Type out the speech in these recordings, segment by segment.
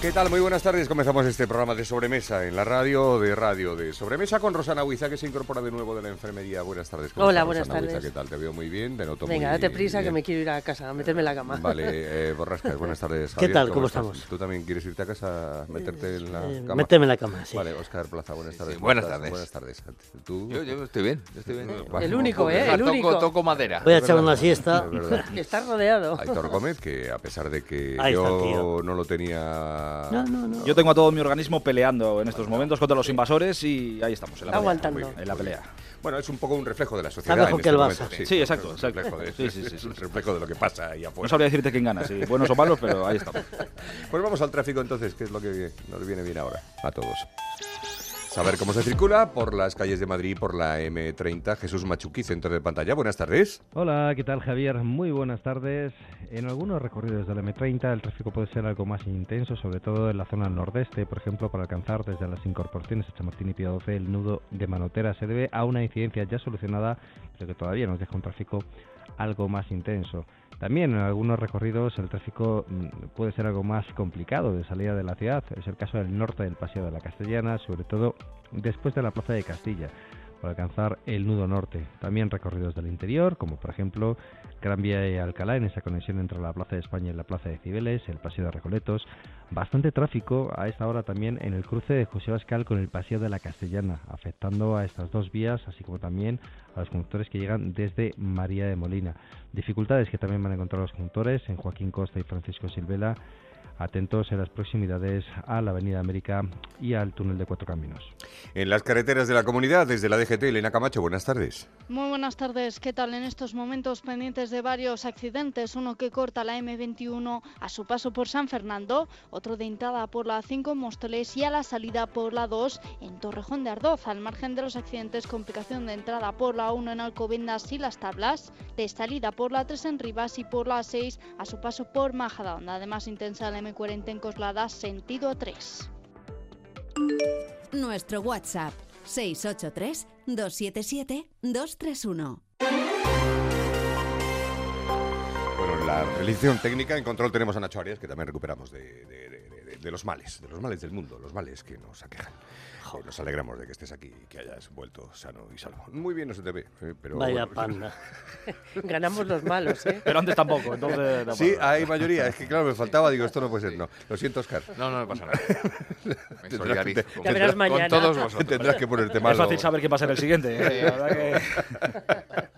¿Qué tal? Muy buenas tardes. Comenzamos este programa de sobremesa en la radio de radio de sobremesa con Rosana Huiza que se incorpora de nuevo de la enfermería. Buenas tardes. ¿cómo Hola, estás, buenas Rosana Huiza? tardes. ¿Qué tal? Te veo muy bien. Te noto Venga, muy date prisa que me quiero ir a casa, a meterme en la cama. Vale, eh, Borrascas, buenas tardes. ¿Qué tal? ¿Cómo estamos? ¿Tú también quieres irte a casa, meterte en la Eh, cama? méteme en la cama, sí. Vale, Oscar Plaza, buenas tardes. sí, ¿Cómo buenas tardes. Buenas tardes. ¿Tú? Yo, yo estoy bien, yo estoy bien. El único, ¿eh? Ah, El toco, único. toco madera. Voy a echar una siesta. Estás rodeado. Aitor Gómez, que a pesar de que yo no lo tenía... No, no, no. Yo tengo a todo mi organismo peleando en estos momentos contra los invasores y ahí estamos, en la pelea. Aguantando. Bien. En la pelea. Bueno, es un poco un reflejo de la sociedad. mejor en que este el momento, Barça. Sí, exacto, Es un exacto. de, Sí, sí, sí, es sí. un reflejo de lo que pasa ahí No afuera. sabría decirte quién gana, si buenos o malos, pero ahí estamos. Pues vamos al tráfico entonces, que es lo que nos viene bien ahora a todos. Saber cómo se circula por las calles de Madrid, por la M30. Jesús Machuqui, centro de pantalla. Buenas tardes. Hola, ¿qué tal Javier? Muy buenas tardes. En algunos recorridos del M30 el tráfico puede ser algo más intenso, sobre todo en la zona nordeste, por ejemplo, para alcanzar desde las incorporaciones a Chamartín y Piadoce el nudo de Manotera. Se debe a una incidencia ya solucionada, pero que todavía nos deja un tráfico algo más intenso. También en algunos recorridos el tráfico mm, puede ser algo más complicado de salida de la ciudad. Es el caso del norte del Paseo de la Castellana, sobre todo después de la Plaza de Castilla para alcanzar el nudo norte. También recorridos del interior, como por ejemplo Gran Vía y Alcalá, en esa conexión entre la Plaza de España y la Plaza de Cibeles, el Paseo de Recoletos. Bastante tráfico a esta hora también en el cruce de José Bascal con el Paseo de la Castellana, afectando a estas dos vías, así como también a los conductores que llegan desde María de Molina. Dificultades que también van a encontrar los conductores en Joaquín Costa y Francisco Silvela, atentos en las proximidades a la Avenida América y al túnel de Cuatro Caminos. En las carreteras de la comunidad, desde la DGT, Elena Camacho, buenas tardes. Muy buenas tardes. ¿Qué tal en estos momentos pendientes de varios accidentes? Uno que corta la M21 a su paso por San Fernando, otro de entrada por la 5 en Móstoles y a la salida por la 2 en Torrejón de Ardoz. Al margen de los accidentes, complicación de entrada por la 1 en Alcobendas y Las Tablas, de salida por la 3 en Rivas y por la 6 a su paso por Majadahonda. Además intensa la M40 en Coslada, sentido 3. Nuestro WhatsApp 683 277 231. Bueno, en la realización técnica, en control tenemos a Nacho Arias, que también recuperamos de, de- de- de- los males, de los males del mundo, los males que nos aquejan. Eh, nos alegramos de que estés aquí y que hayas vuelto sano y salvo. Muy bien no se te ve, eh, pero... Vaya bueno. panda. Ganamos los malos, ¿eh? Pero antes tampoco, entonces... no Sí, pasa. hay mayoría. Es que claro, me faltaba, digo, esto no puede ser. No, lo siento, Oscar. No, no me pasa nada. Me solidarizo con, Ya verás con mañana. todos vosotros. Tendrás que ponerte malo. Es fácil saber quién va a ser el siguiente. ¿eh? La verdad que-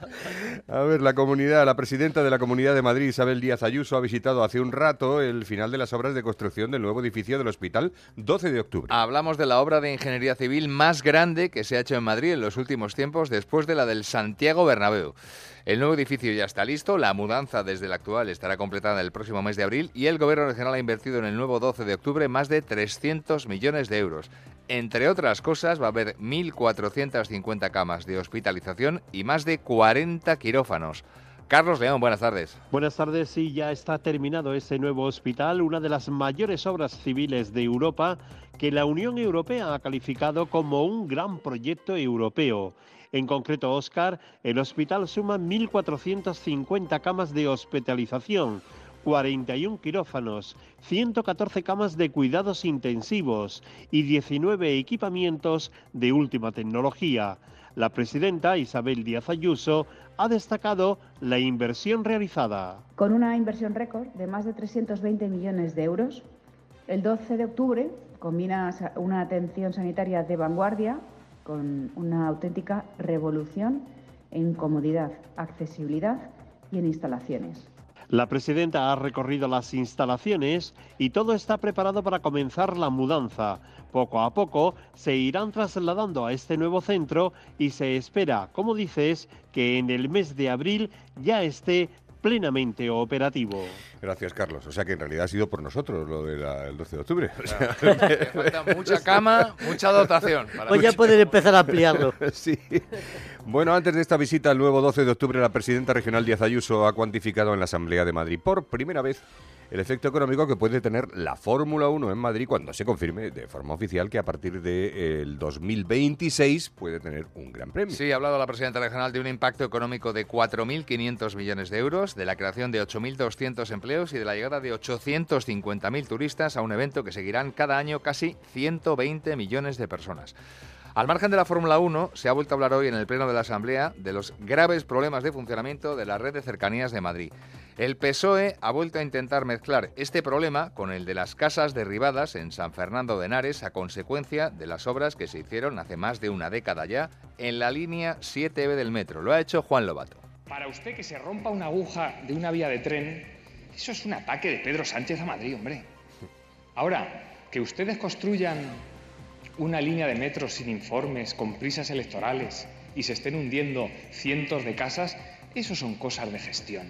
A ver, la comunidad, la presidenta de la Comunidad de Madrid, Isabel Díaz Ayuso, ha visitado hace un rato el final de las obras de construcción del nuevo edificio del Hospital 12 de octubre. Hablamos de la obra de ingeniería civil más grande que se ha hecho en Madrid en los últimos tiempos después de la del Santiago Bernabéu. El nuevo edificio ya está listo, la mudanza desde el actual estará completada el próximo mes de abril y el Gobierno Regional ha invertido en el nuevo 12 de octubre más de 300 millones de euros. Entre otras cosas, va a haber 1.450 camas de hospitalización y más de 40 quirófanos. Carlos León, buenas tardes. Buenas tardes, sí, ya está terminado ese nuevo hospital, una de las mayores obras civiles de Europa que la Unión Europea ha calificado como un gran proyecto europeo. En concreto, Oscar, el hospital suma 1.450 camas de hospitalización, 41 quirófanos, 114 camas de cuidados intensivos y 19 equipamientos de última tecnología. La presidenta Isabel Díaz Ayuso ha destacado la inversión realizada. Con una inversión récord de más de 320 millones de euros, el 12 de octubre combina una atención sanitaria de vanguardia con una auténtica revolución en comodidad, accesibilidad y en instalaciones. La presidenta ha recorrido las instalaciones y todo está preparado para comenzar la mudanza. Poco a poco se irán trasladando a este nuevo centro y se espera, como dices, que en el mes de abril ya esté plenamente operativo. Gracias, Carlos. O sea que en realidad ha sido por nosotros lo del 12 de octubre. O sea, Le falta mucha cama, mucha dotación. para- Pues ya pueden empezar a ampliarlo. sí. Bueno, antes de esta visita al nuevo 12 de octubre, la presidenta regional Díaz Ayuso ha cuantificado en la Asamblea de Madrid por primera vez el efecto económico que puede tener la Fórmula 1 en Madrid cuando se confirme de forma oficial que a partir del 2026 puede tener un gran premio. Sí, ha hablado la presidenta regional de un impacto económico de 4.500 millones de euros, de la creación de 8.200 empleos y de la llegada de 850.000 turistas a un evento que seguirán cada año casi 120 millones de personas. Al margen de la Fórmula 1, se ha vuelto a hablar hoy en el Pleno de la Asamblea de los graves problemas de funcionamiento de la red de cercanías de Madrid. El PSOE ha vuelto a intentar mezclar este problema con el de las casas derribadas en San Fernando de Henares a consecuencia de las obras que se hicieron hace más de una década ya en la línea 7B del metro. Lo ha hecho Juan Lobato. Para usted que se rompa una aguja de una vía de tren, eso es un ataque de Pedro Sánchez a Madrid, hombre. Ahora, que ustedes construyan una línea de metro sin informes, con prisas electorales y se estén hundiendo cientos de casas, eso son cosas de gestión.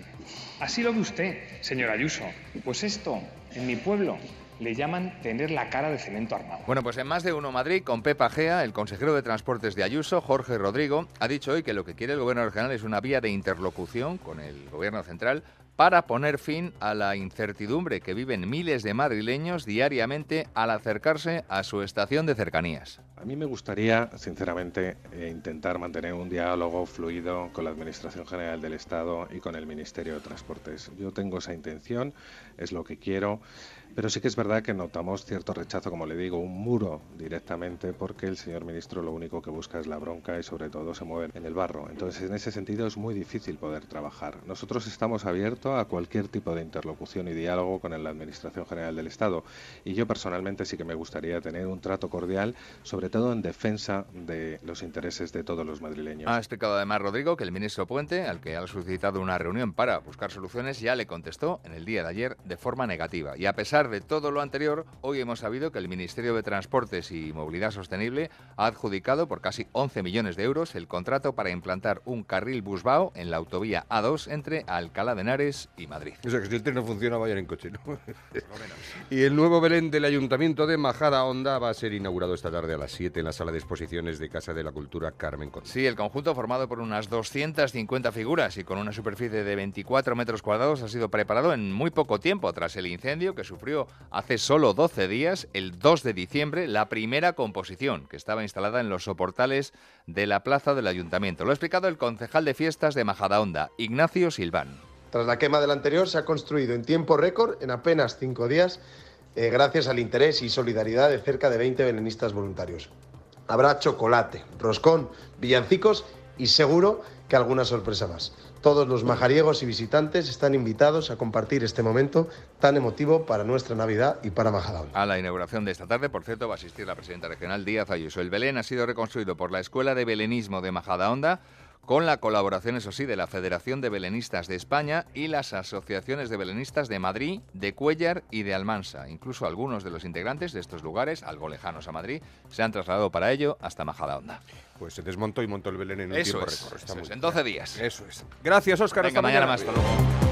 Así lo ve usted, señor Ayuso. Pues esto, en mi pueblo, le llaman tener la cara de cemento armado. Bueno, pues en más de uno Madrid, con Pepa Gea, el consejero de Transportes de Ayuso, Jorge Rodrigo, ha dicho hoy que lo que quiere el gobierno regional es una vía de interlocución con el gobierno central para poner fin a la incertidumbre que viven miles de madrileños diariamente al acercarse a su estación de cercanías. A mí me gustaría, sinceramente, eh, intentar mantener un diálogo fluido con la Administración General del Estado y con el Ministerio de Transportes. Yo tengo esa intención, es lo que quiero. Pero sí que es verdad que notamos cierto rechazo, como le digo, un muro directamente, porque el señor ministro lo único que busca es la bronca y sobre todo se mueve en el barro. Entonces, en ese sentido es muy difícil poder trabajar. Nosotros estamos abiertos a cualquier tipo de interlocución y diálogo con la Administración General del Estado. Y yo personalmente sí que me gustaría tener un trato cordial, sobre todo en defensa de los intereses de todos los madrileños. Ha explicado además Rodrigo que el ministro Puente, al que ha solicitado una reunión para buscar soluciones, ya le contestó en el día de ayer de forma negativa. Y a pesar de todo lo anterior, hoy hemos sabido que el Ministerio de Transportes y Movilidad Sostenible ha adjudicado por casi 11 millones de euros el contrato para implantar un carril busbao en la autovía A2 entre Alcalá de Henares y Madrid. O sea, que si el tren no funciona, vayan en coche, ¿no? y el nuevo Belén del Ayuntamiento de Majada Honda va a ser inaugurado esta tarde a las 7 en la sala de exposiciones de Casa de la Cultura Carmen Conde. Sí, el conjunto formado por unas 250 figuras y con una superficie de 24 metros cuadrados ha sido preparado en muy poco tiempo tras el incendio que sufrió hace solo 12 días, el 2 de diciembre, la primera composición que estaba instalada en los soportales de la plaza del ayuntamiento. Lo ha explicado el concejal de fiestas de Majadahonda, Ignacio Silván. Tras la quema del anterior, se ha construido en tiempo récord, en apenas cinco días, eh, gracias al interés y solidaridad de cerca de 20 belenistas voluntarios. Habrá chocolate, roscón, villancicos y seguro que alguna sorpresa más. Todos los majariegos y visitantes están invitados a compartir este momento tan emotivo para nuestra Navidad y para Majadahonda. A la inauguración de esta tarde, por cierto, va a asistir la presidenta regional Díaz Ayuso. El Belén ha sido reconstruido por la Escuela de Belenismo de Majadahonda con la colaboración, eso sí, de la Federación de Belenistas de España y las asociaciones de belenistas de Madrid, de Cuellar y de Almansa. Incluso algunos de los integrantes de estos lugares, algo lejanos a Madrid, se han trasladado para ello hasta Majadahonda. Pues se desmontó y montó el Belén en un Eso tiempo es, récord. eso es, en bien. 12 días. Eso es. Gracias, Óscar. Venga, hasta mañana más. Hasta luego.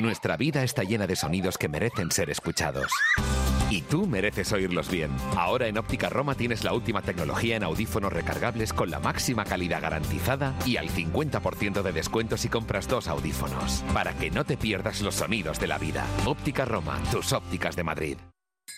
Nuestra vida está llena de sonidos que merecen ser escuchados. Y tú mereces oírlos bien. Ahora en Óptica Roma tienes la última tecnología en audífonos recargables con la máxima calidad garantizada y al 50% de descuento si compras dos audífonos. Para que no te pierdas los sonidos de la vida. Óptica Roma, tus ópticas de Madrid.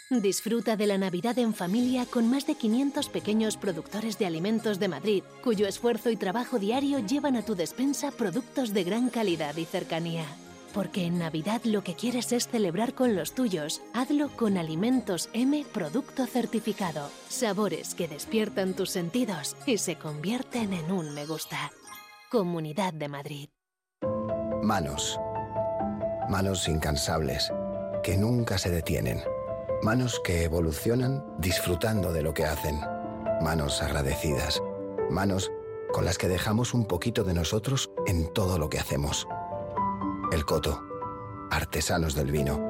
Disfruta de la Navidad en familia con más de 500 pequeños productores de alimentos de Madrid, cuyo esfuerzo y trabajo diario llevan a tu despensa productos de gran calidad y cercanía. Porque en Navidad lo que quieres es celebrar con los tuyos. Hazlo con Alimentos M Producto Certificado. Sabores que despiertan tus sentidos y se convierten en un me gusta. Comunidad de Madrid. Manos. Manos incansables, que nunca se detienen. Manos que evolucionan disfrutando de lo que hacen. Manos agradecidas. Manos con las que dejamos un poquito de nosotros en todo lo que hacemos. El Coto, artesanos del vino.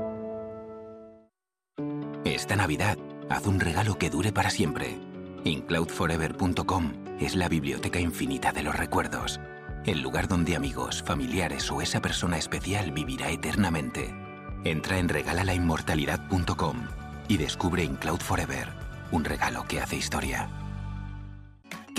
Esta Navidad, haz un regalo que dure para siempre. Incloudforever.com es la biblioteca infinita de los recuerdos. El lugar donde amigos, familiares o esa persona especial vivirá eternamente. Entra en regalalainmortalidad.com y descubre Incloud Forever, un regalo que hace historia.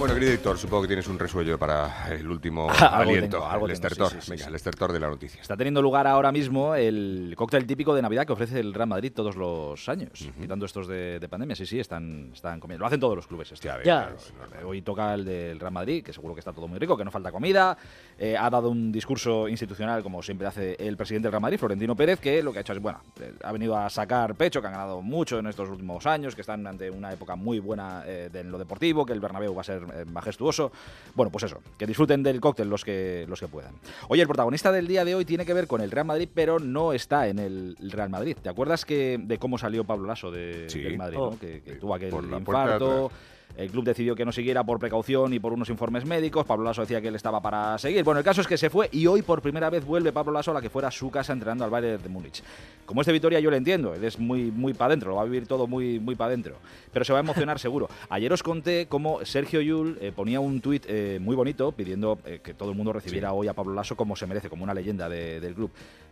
Bueno, querido editor, supongo que tienes un resuello para el último Algo aliento, tengo, algo el estertor. sí, sí, Venga, el estertor de la noticia. Está teniendo lugar ahora mismo el cóctel típico de Navidad que ofrece el Real Madrid todos los años, quitando estos de, de pandemia. Sí, sí, están, están comiendo. Lo hacen todos los clubes. Este. Ya, Ya. Hoy toca el del Real Madrid, que seguro que está todo muy rico, que no falta comida. Eh, ha dado un discurso institucional, como siempre hace el presidente del Real Madrid, Florentino Pérez, que lo que ha hecho es, bueno, eh, ha venido a sacar pecho, que han ganado mucho en estos últimos años, que están ante una época muy buena eh, de lo deportivo, que el Bernabéu va a ser eh, majestuoso. Bueno, pues eso, que disfruten del cóctel los que, los que puedan. Oye, el protagonista del día de hoy tiene que ver con el Real Madrid, pero no está en el Real Madrid. ¿Te acuerdas que de cómo salió Pablo Lasso de, Sí. del Madrid? Oh. ¿no? Que, que tuvo aquel infarto. El club decidió que no siguiera por precaución y por unos informes médicos. Pablo Lasso decía que él estaba para seguir. Bueno, el caso es que se fue y hoy por primera vez vuelve Pablo Lasso a la que fuera su casa entrenando al Bayern de Múnich. Como es de Vitoria yo lo entiendo, él es muy, muy para adentro, lo va a vivir todo muy, muy para adentro. Pero se va a emocionar seguro. Ayer os conté cómo Sergio Yul eh, ponía un tuit eh, muy bonito pidiendo eh, que todo el mundo recibiera hoy a Pablo Lasso como se merece, como una leyenda de- del club.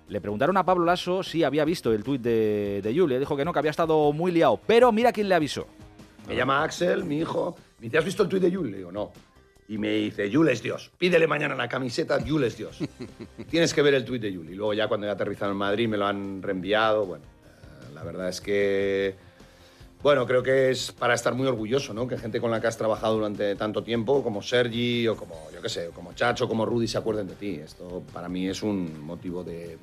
Le preguntaron a Pablo Lasso si había visto el tuit de, de Yul él dijo que no, que había estado muy liado. Pero mira quién le avisó. Me llama Axel, mi hijo. Me dice, ¿has visto el tuit de Yul? Le digo, no. Y me dice, Yul es Dios. Pídele mañana la camiseta, Yul es Dios. Tienes que ver el tuit de Yul. Y luego ya cuando he aterrizado en Madrid me lo han reenviado. Bueno, eh, la verdad es que... Bueno, creo que es para estar muy orgulloso, ¿no? Que gente con la que has trabajado durante tanto tiempo, como Sergi o como, yo qué sé, como Chacho, como Rudy, se acuerden de ti. Esto para mí es un motivo de,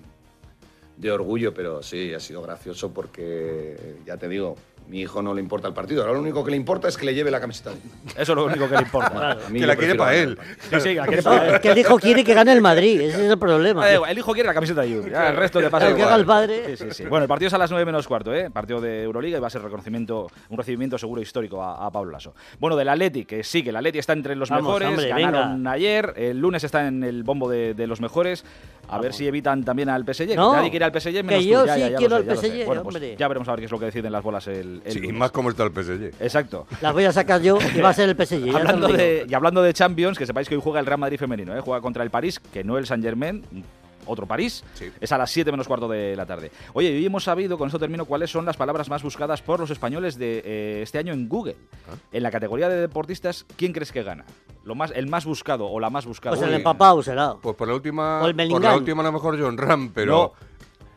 de orgullo, pero sí, ha sido gracioso porque, ya te digo, mi hijo no le importa el partido. Ahora lo único que le importa es que le lleve la camiseta. Eso es lo único que le importa. A mí Que la quiere para él. el. Sí, sí, la quiere para él. Que el hijo quiere que gane el Madrid, ese es el problema. Eh, el hijo quiere la camiseta de ya el resto le pasa Claro, que haga el padre. Sí, sí, sí. Bueno, el partido es a las 9 menos cuarto, ¿eh? Partido de Euroliga y va a ser reconocimiento, un recibimiento seguro histórico a, a Pablo Lasso. Bueno, del Atleti, que sí, que el Atleti está entre los Vamos, mejores, hombre, ganaron ayer, el lunes está en el bombo de, de los mejores, a ver si evitan también al PSG, que No, nadie quiere al PSG menos que tú. yo Ya, sí ya, ya lo quiero sé, al sé. PSG, Bueno, pues hombre. ya veremos a ver qué es lo que deciden las bolas el, el Sí, y más cómo está el PSG. Exacto. Las voy a sacar yo y va a ser el PSG. Hablando de, y hablando de Champions, que sepáis que hoy juega el Real Madrid femenino, ¿eh? juega contra el París, que no el Saint Germain, otro París, es a las 7 menos cuarto de la tarde. Oye, hoy hemos sabido, con esto termino, cuáles son las palabras más buscadas por los españoles de eh, este año en Google. Ah. En la categoría de deportistas, ¿quién crees que gana? Lo más, el más buscado o la más buscada. Pues el empapado será. Pues por la última, O el por la última a lo mejor John Ram, pero No,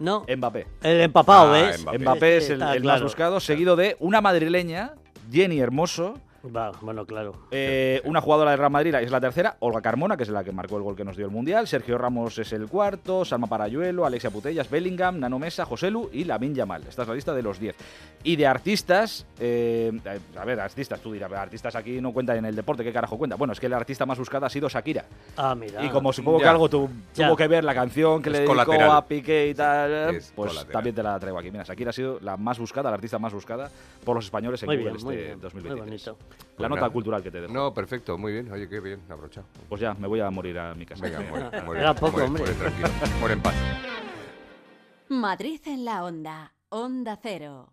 Mbappé. el empapado, Ah, ¿ves? Mbappé. Mbappé es el, el más claro. buscado, seguido de una madrileña, Jenny Hermoso, Va, bueno, claro. Eh, una jugadora del Real Madrid es la tercera, Olga Carmona, que es la que marcó el gol que nos dio el Mundial, Sergio Ramos es el cuarto, Salma Parayuelo, Alexia Putellas, Bellingham, Nano Mesa, Joselu y Lamin Yamal. Esta es la lista de los 10. Y de artistas, eh, a ver, artistas, tú dirás, artistas aquí no cuentan en el deporte, ¿qué carajo cuenta? Bueno, es que la artista más buscada ha sido Shakira. Ah, mira. Y como supongo que algo tu- tuvo que ver la canción que Es le dedicó colateral. a Piqué y tal, Es pues colateral. también te la traigo aquí. Mira, Shakira ha sido la más buscada, la artista más buscada por los españoles en Muy Google bien, muy este bien. Muy 2023. La nota nada. cultural que te dejo. No, perfecto, muy bien. Oye, qué bien, abrochado. Pues ya, me voy a morir a mi casa. Venga, muere, muere, Era poco, muere, hombre. muere tranquilo, muere en paz. Madrid en la onda. Onda cero.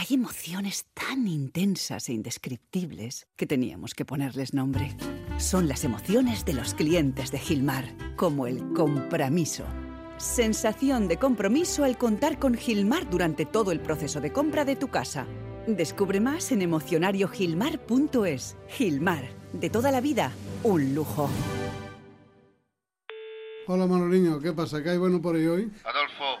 Hay emociones tan intensas e indescriptibles que teníamos que ponerles nombre. Son las emociones de los clientes de Gilmar, como el compromiso. Sensación de compromiso al contar con Gilmar durante todo el proceso de compra de tu casa. Descubre más en emocionariogilmar.es. Gilmar, de toda la vida, un lujo. Hola Manoliño, ¿qué pasa? ¿Qué hay bueno por ahí hoy? Adolfo,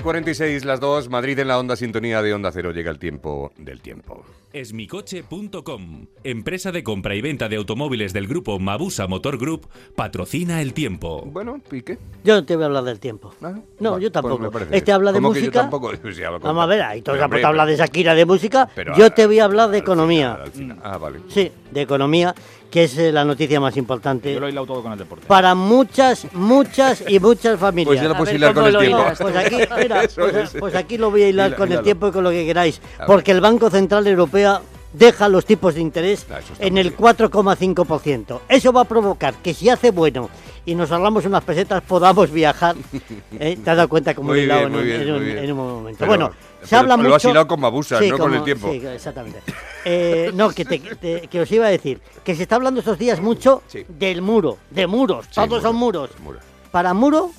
Y 46 las dos, Madrid en la onda sintonía de Onda Cero. Llega el tiempo del tiempo. Esmicoche.com, empresa de compra y venta de automóviles del grupo Mabusa Motor Group, patrocina el tiempo. Bueno, ¿y qué? Yo no te voy a hablar del tiempo. No, yo tampoco. Pues me parece este habla de ¿Cómo que yo música. tampoco? Pues Vamos a ver, ahí Pero, hombre, habla de Shakira de música. Pero yo te voy a hablar de economía. Al final. Ah, vale. Sí, de economía, que es eh, la noticia más importante. Yo lo he hilado todo con el deporte. Para muchas, muchas y muchas familias. Pues ya lo ver, hilar con ¿cómo el tiempo. hilas? Pues aquí, mira, pues, es. pues aquí lo voy a hilar Hila- con el tiempo y con lo que queráis. Porque el Banco Central Europeo deja los tipos de interés en el 4,5%. Eso va a provocar que si hace bueno y nos ahorramos unas pesetas podamos viajar. ¿Eh? ¿Te has dado cuenta cómo he hilado bien, en, en en un momento? Pero- bueno, se habla lo mucho... has hilado con Mabusa, no con el tiempo. Sí, exactamente. Eh, no, que, te- te- que os iba a decir, que se está hablando estos días mucho del muro, de muros, todos muro, son muros. muro. Para muro,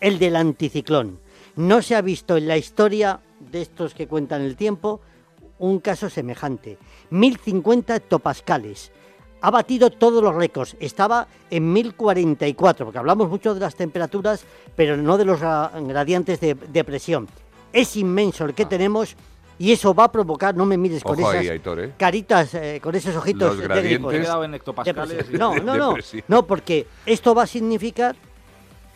el del anticiclón. No se ha visto en la historia de estos que cuentan el tiempo un caso semejante. 1050 hectopascales. Ha batido todos los récords. Estaba en 1044, porque hablamos mucho de las temperaturas, pero no de los gra- gradientes de, de presión. Es inmenso el que tenemos y eso va a provocar, no me mires con Ojo esas ahí, Aitor, ¿eh? caritas, eh, con esos ojitos Los de gradientes. en hectopascales y- No, no, no. No, porque esto va a significar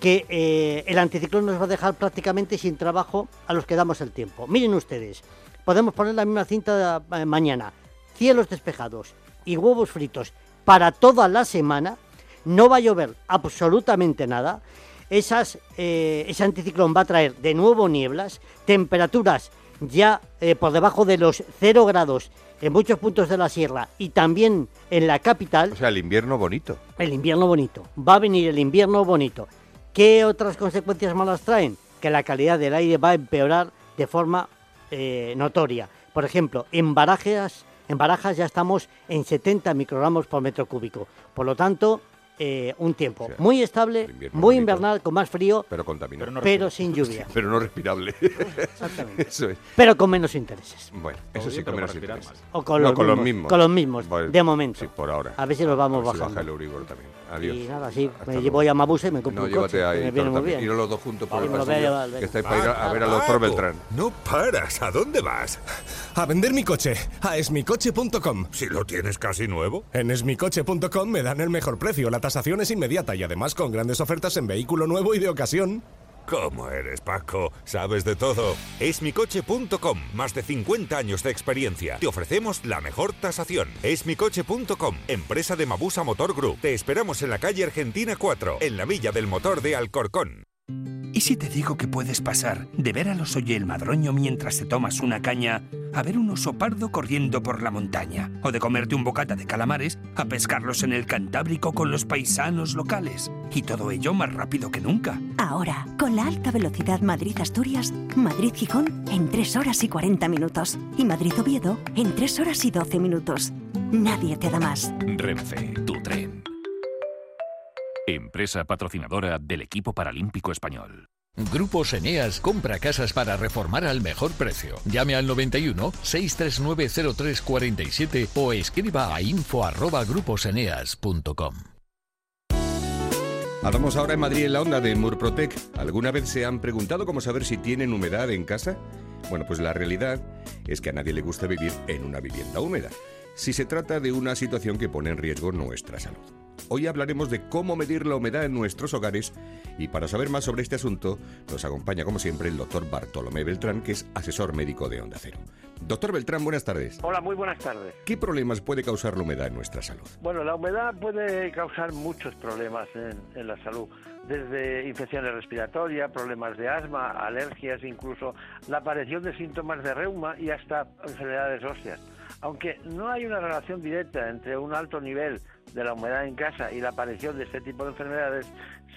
que eh, el anticiclón nos va a dejar prácticamente sin trabajo a los que damos el tiempo. Miren ustedes, podemos poner la misma cinta eh, mañana. Cielos despejados y huevos fritos para toda la semana. No va a llover absolutamente nada. Esas, eh, ese anticiclón va a traer de nuevo nieblas, temperaturas ya eh, por debajo de los 0 grados en muchos puntos de la sierra y también en la capital. O sea, el invierno bonito. El invierno bonito. Va a venir el invierno bonito. ¿Qué otras consecuencias malas traen? Que la calidad del aire va a empeorar de forma eh, notoria. Por ejemplo, en Barajas, en Barajas ya estamos en 70 microgramos por metro cúbico. Por lo tanto, eh, un tiempo muy estable, muy bonito. invernal, con más frío, Pero contaminado. pero, sin lluvia. Pero no respirable. Exactamente. Eso es. Pero con menos intereses. Bueno, eso sí, con menos intereses. O con, No, los, con los mismos, mismos. Con los mismos, Bueno, de momento. Sí, por ahora. A ver si los vamos A ver si bajando. baja el Euribor también. Adiós. Y nada, sí, Hasta me luego. llevo a Mabuse y me compro No, un llévate coche, ahí. que me viene muy bien. Iros los dos juntos por el Vamos, lo voy a pasillo, que estáis para ir a, a ver al doctor Beltrán. No paras. ¿A dónde vas? A vender mi coche, a esmicoche.com. Si lo tienes casi nuevo. En esmicoche.com me dan el mejor precio, la tasación es inmediata y además con grandes ofertas en vehículo nuevo y de ocasión. ¿Cómo eres, Paco? Sabes de todo. Esmicoche.com. Más de 50 años de experiencia. Te ofrecemos la mejor tasación. Esmicoche.com. Empresa de Mabusa Motor Group. Te esperamos en la calle Argentina 4, en la Villa del Motor de Alcorcón. ¿Y si te digo que puedes pasar de ver a los Oye el Madroño mientras te tomas una caña a ver un oso pardo corriendo por la montaña, o de comerte un bocata de calamares a pescarlos en el Cantábrico con los paisanos locales. Y todo ello más rápido que nunca. Ahora, con la alta velocidad Madrid-Asturias, Madrid-Gijón en 3 horas y 40 minutos. Y Madrid-Oviedo en 3 horas y 12 minutos. Nadie te da más. Renfe, tu tren. Empresa patrocinadora del equipo paralímpico español. Grupos Eneas compra casas para reformar al mejor precio. Llame al 91 639 0347 o escriba a info arroba gruposeneas.com. Hablamos ahora en Madrid en la onda de Murprotec. ¿Alguna vez se han preguntado cómo saber si tienen humedad en casa? Bueno, pues la realidad es que a nadie le gusta vivir en una vivienda húmeda, si se trata de una situación que pone en riesgo nuestra salud. Hoy hablaremos de cómo medir la humedad en nuestros hogares y para saber más sobre este asunto nos acompaña como siempre el doctor Bartolomé Beltrán, que es asesor médico de Onda Cero. Doctor Beltrán, buenas tardes. Hola, muy buenas tardes. ¿Qué problemas puede causar la humedad en nuestra salud? Bueno, la humedad puede causar muchos problemas en, en la salud, desde infecciones respiratorias, problemas de asma, alergias, incluso la aparición de síntomas de reuma y hasta enfermedades óseas. Aunque no hay una relación directa entre un alto nivel de la humedad en casa y la aparición de este tipo de enfermedades,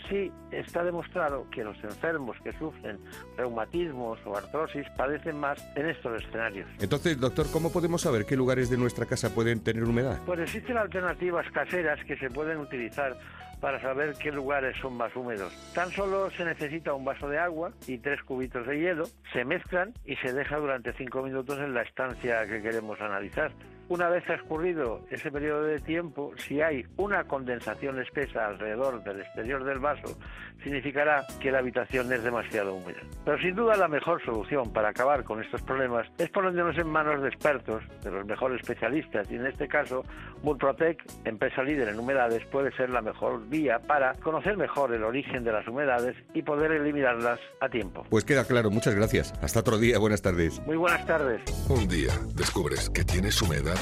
sí está demostrado que los enfermos que sufren reumatismos o artrosis padecen más en estos escenarios. Entonces, doctor, ¿cómo podemos saber qué lugares de nuestra casa pueden tener humedad? Pues existen alternativas caseras que se pueden utilizar para saber qué lugares son más húmedos. Tan solo se necesita un vaso de agua y tres cubitos de hielo, se mezclan y se deja durante cinco minutos en la estancia que queremos analizar. Una vez transcurrido ese periodo de tiempo, si hay una condensación espesa alrededor del exterior del vaso, significará que la habitación es demasiado húmeda. Pero sin duda la mejor solución para acabar con estos problemas es ponernos en manos de expertos, de los mejores especialistas, y en este caso Murprotec, empresa líder en humedades, puede ser la mejor vía para conocer mejor el origen de las humedades y poder eliminarlas a tiempo. Pues queda claro, muchas gracias. Hasta otro día, buenas tardes. Muy buenas tardes. Un día descubres que tienes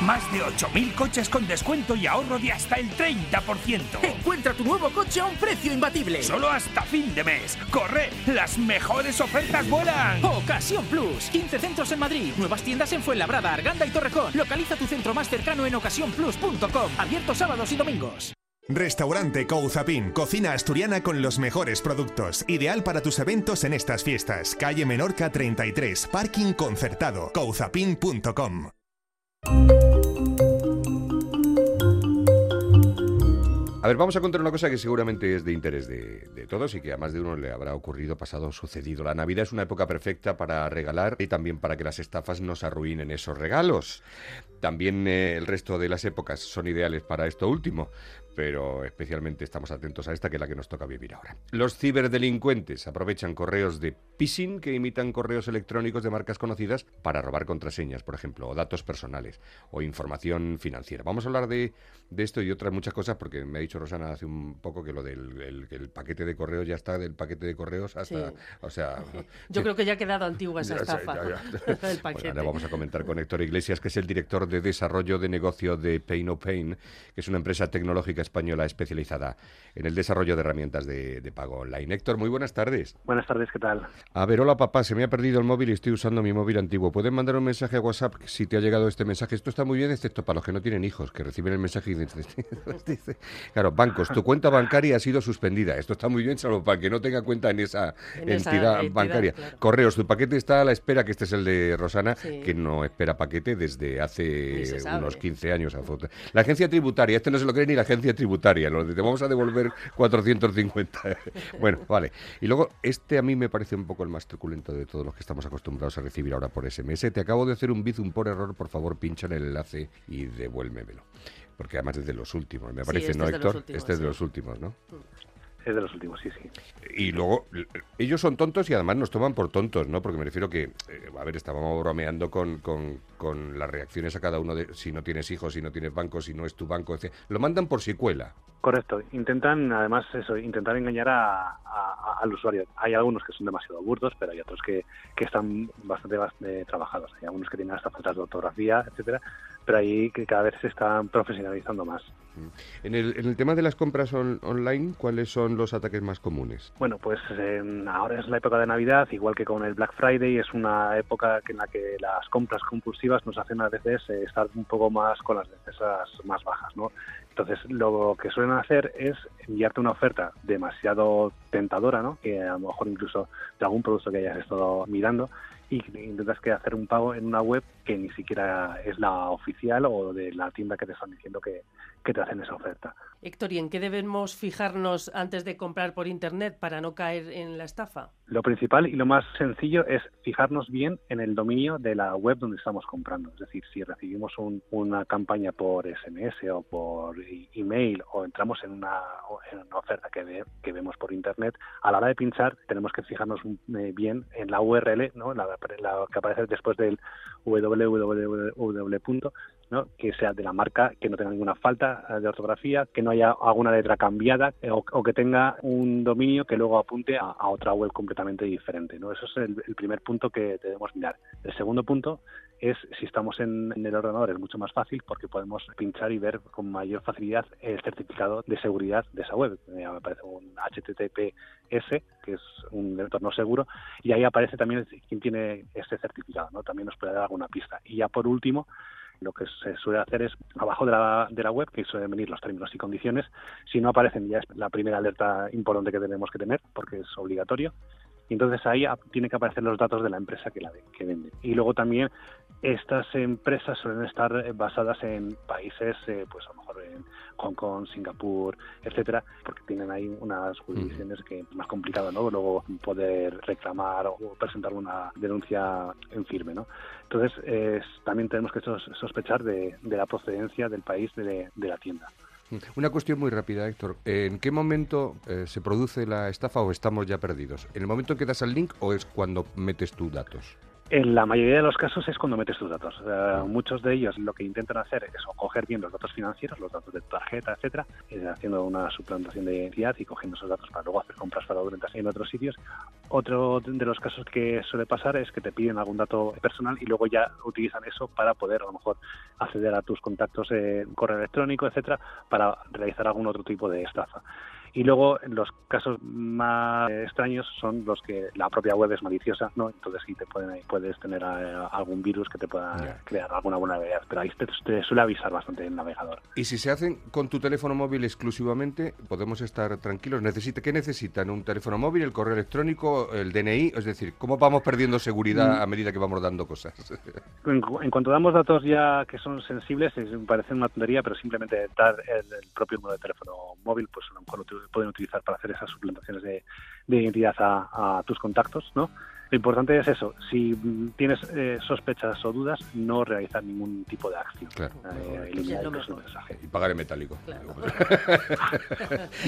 Más de 8.000 coches con descuento y ahorro de hasta el 30%. Encuentra tu nuevo coche a un precio imbatible. Solo hasta fin de mes. ¡Corre! ¡Las mejores ofertas vuelan! Ocasión Plus. 15 centros en Madrid. Nuevas tiendas en Fuenlabrada, Arganda y Torrejón. Localiza tu centro más cercano en ocasiónplus.com. Abierto sábados y domingos. Restaurante Couzapin, cocina asturiana con los mejores productos, ideal para tus eventos en estas fiestas. Calle Menorca 33, parking concertado, couzapin.com. A ver, vamos a contar una cosa que seguramente es de interés de, todos y que a más de uno le habrá ocurrido, pasado, sucedido. La Navidad es una época perfecta para regalar y también para que las estafas nos arruinen esos regalos. También eh, el resto de las épocas son ideales para esto último, pero especialmente estamos atentos a esta que es la que nos toca vivir ahora. Los ciberdelincuentes aprovechan correos de phishing que imitan correos electrónicos de marcas conocidas para robar contraseñas, por ejemplo, o datos personales o información financiera. Vamos a hablar de, de esto y otras muchas cosas porque me ha dicho Rosana hace un poco que lo del el, el paquete de correos ya está del paquete de correos hasta, Sí. o sea, Yo creo que ya ha quedado antigua esa Ya, ya, estafa ya, Bueno, ahora vamos a comentar con Héctor Iglesias, que es el director de desarrollo de negocio de Pay No Pain, que es una empresa tecnológica española especializada en el desarrollo de herramientas de, de pago online. Héctor, muy buenas tardes. Buenas tardes, ¿qué tal? A ver, hola papá, se me ha perdido el móvil y estoy usando mi móvil antiguo. ¿Pueden mandar un mensaje a WhatsApp si te ha llegado este mensaje? Esto está muy bien, excepto para los que no tienen hijos, que reciben el mensaje y dicen, dice, claro, bancos, tu cuenta bancaria ha sido suspendida. Esto está muy bien, salvo para que no tenga cuenta en esa, En esa entidad, bancaria. claro. Correos, tu paquete está a la espera, que este es el de Rosana, Sí. que no espera paquete desde hace unos 15 años. a foto. La agencia tributaria, este no se lo cree ni la agencia tributaria, lo de te vamos a devolver 450. bueno, vale. Y luego, este a mí me parece un poco el más truculento de todos los que estamos acostumbrados a recibir ahora por SMS. Te acabo de hacer un bizum por error, por favor, pincha en el enlace y devuélvemelo. Porque además es de los últimos, me Sí, parece, este ¿no, Héctor? últimos, este es de sí. los últimos, ¿no? Es de los últimos, sí, sí. Y luego, ellos son tontos y además nos toman por tontos, ¿no? Porque me refiero que, eh, a ver, estábamos bromeando con, con- con las reacciones a cada uno de si no tienes hijos, si no tienes banco, si no es tu banco, etc. Lo mandan por secuela. Correcto. Intentan, además, eso, intentar engañar a- a- al usuario. Hay algunos que son demasiado burdos, pero hay otros que, que están bastante bas- trabajados. Hay algunos que tienen hasta faltas de ortografía, etcétera, pero ahí que cada vez se están profesionalizando más. En el, en el tema de las compras on- online, ¿cuáles son los ataques más comunes? Bueno, pues eh, ahora es la época de Navidad, igual que con el Black Friday, es una época en la que las compras compulsivas nos hacen a veces eh, estar un poco más con las defensas más bajas, ¿no? Entonces, lo que suelen hacer es enviarte una oferta demasiado tentadora, ¿no? Que a lo mejor incluso de algún producto que hayas estado mirando y intentas que hacer un pago en una web que ni siquiera es la oficial o de la tienda que te están diciendo que, que te hacen esa oferta. Héctor, ¿y en qué debemos fijarnos antes de comprar por internet para no caer en la estafa? Lo principal y lo más sencillo es fijarnos bien en el dominio de la web donde estamos comprando. Es decir, si recibimos un- una campaña por SMS o por email o entramos en una, en una oferta que, ve- que vemos por Internet, a la hora de pinchar tenemos que fijarnos eh, bien en la URL, ¿no? la, la que aparece después del www. ¿No? que sea de la marca, que no tenga ninguna falta eh, de ortografía, que no haya alguna letra cambiada eh, o, que tenga un dominio que luego apunte a, otra web completamente diferente. ¿no? Eso es el, primer punto que debemos mirar. El segundo punto es si estamos en, en el ordenador es mucho más fácil porque podemos pinchar y ver con mayor facilidad el certificado de seguridad de esa web. Eh, aparece un HTTPS, que es un entorno seguro, y ahí aparece también quién tiene ese certificado, ¿no? También nos puede dar alguna pista. Y ya por último, lo que se suele hacer es abajo de la, de la web, que suelen venir los términos y condiciones, si no aparecen ya es la primera alerta importante que tenemos que tener, porque es obligatorio, y entonces ahí tiene que aparecer los datos de la empresa que la ve- que vende. Y luego también estas empresas suelen estar eh, basadas en países, eh, pues a lo mejor en Hong Kong, Singapur, etcétera, porque tienen ahí unas jurisdicciones que es más complicado, ¿no? Luego poder reclamar o presentar una denuncia en firme, ¿no? Entonces eh, también tenemos que sos- sospechar de, de la procedencia del país de, de la tienda. Una cuestión muy rápida, Héctor. ¿En qué momento eh, se produce la estafa o estamos ya perdidos? ¿En el momento en que das al link o es cuando metes tus datos? En la mayoría de los casos es cuando metes tus datos. Eh, muchos de ellos lo que intentan hacer es coger bien los datos financieros, los datos de tu tarjeta, etcétera, eh, haciendo una suplantación de identidad y cogiendo esos datos para luego hacer compras fraudulentas en otros sitios. Otro de los casos que suele pasar es que te piden algún dato personal y luego ya utilizan eso para poder a lo mejor acceder a tus contactos en correo electrónico, etcétera, para realizar algún otro tipo de estafa. Y luego los casos más extraños son los que la propia web es maliciosa, ¿no? Entonces sí te pueden, puedes tener eh, algún virus que te pueda crear alguna vulnerabilidad, pero ahí te, te suele avisar bastante el navegador. Y si se hacen con tu teléfono móvil exclusivamente, podemos estar tranquilos. Necesita, ¿Qué necesitan? ¿Un teléfono móvil, el correo electrónico, el DNI? Es decir, ¿cómo vamos perdiendo seguridad Mm. a medida que vamos dando cosas? En, cu- en cuanto damos datos ya que son sensibles, parece una tontería, pero simplemente dar el, el propio número de teléfono móvil, pues a lo mejor pueden utilizar para hacer esas suplantaciones de, de identidad a, a tus contactos, ¿no? Lo importante es eso, si tienes eh, sospechas o dudas, no realizar ningún tipo de acción. Eh, eliminar el mensaje. Y pagar en metálico.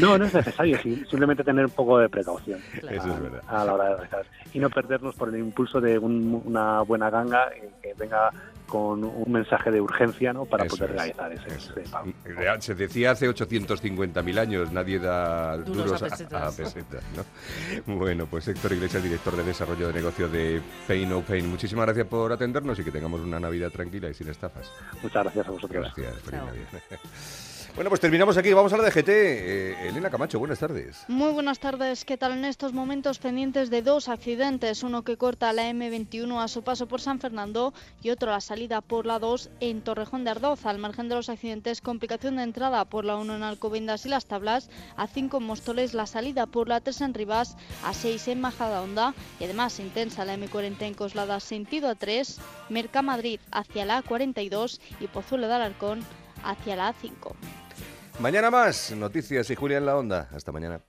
No, no es necesario, sí, simplemente tener un poco de precaución Eso es verdad. a la hora de realizar y no perdernos por el impulso de un- una buena ganga eh, que venga con un mensaje de urgencia ¿no? para Eso poder es, realizar ese, ese es. pago. Se decía hace 850.000 años, nadie da Duros duros, a pesetas. a pesetas, ¿no? Bueno, pues Héctor Iglesias, director de desarrollo de negocio de Pay No Pain. Muchísimas gracias por atendernos y que tengamos una Navidad tranquila y sin estafas. Muchas gracias a vosotros. Gracias, feliz Chao. Navidad. Bueno, pues terminamos aquí, vamos a la DGT. Eh, Elena Camacho, buenas tardes. Muy buenas tardes. ¿Qué tal en estos momentos pendientes de dos accidentes? Uno que corta la M21 a su paso por San Fernando y otro la salida por la 2 en Torrejón de Ardoz. Al margen de los accidentes, complicación de entrada por la 1 en Alcobendas y Las Tablas, a 5 en Móstoles, la salida por la 3 en Rivas, a 6 en Majadahonda y además intensa la M40 en Coslada sentido A3, Mercamadrid hacia la A42 y Pozuelo de Alarcón hacia la A5. Mañana más, noticias y Julia en la onda. Hasta mañana.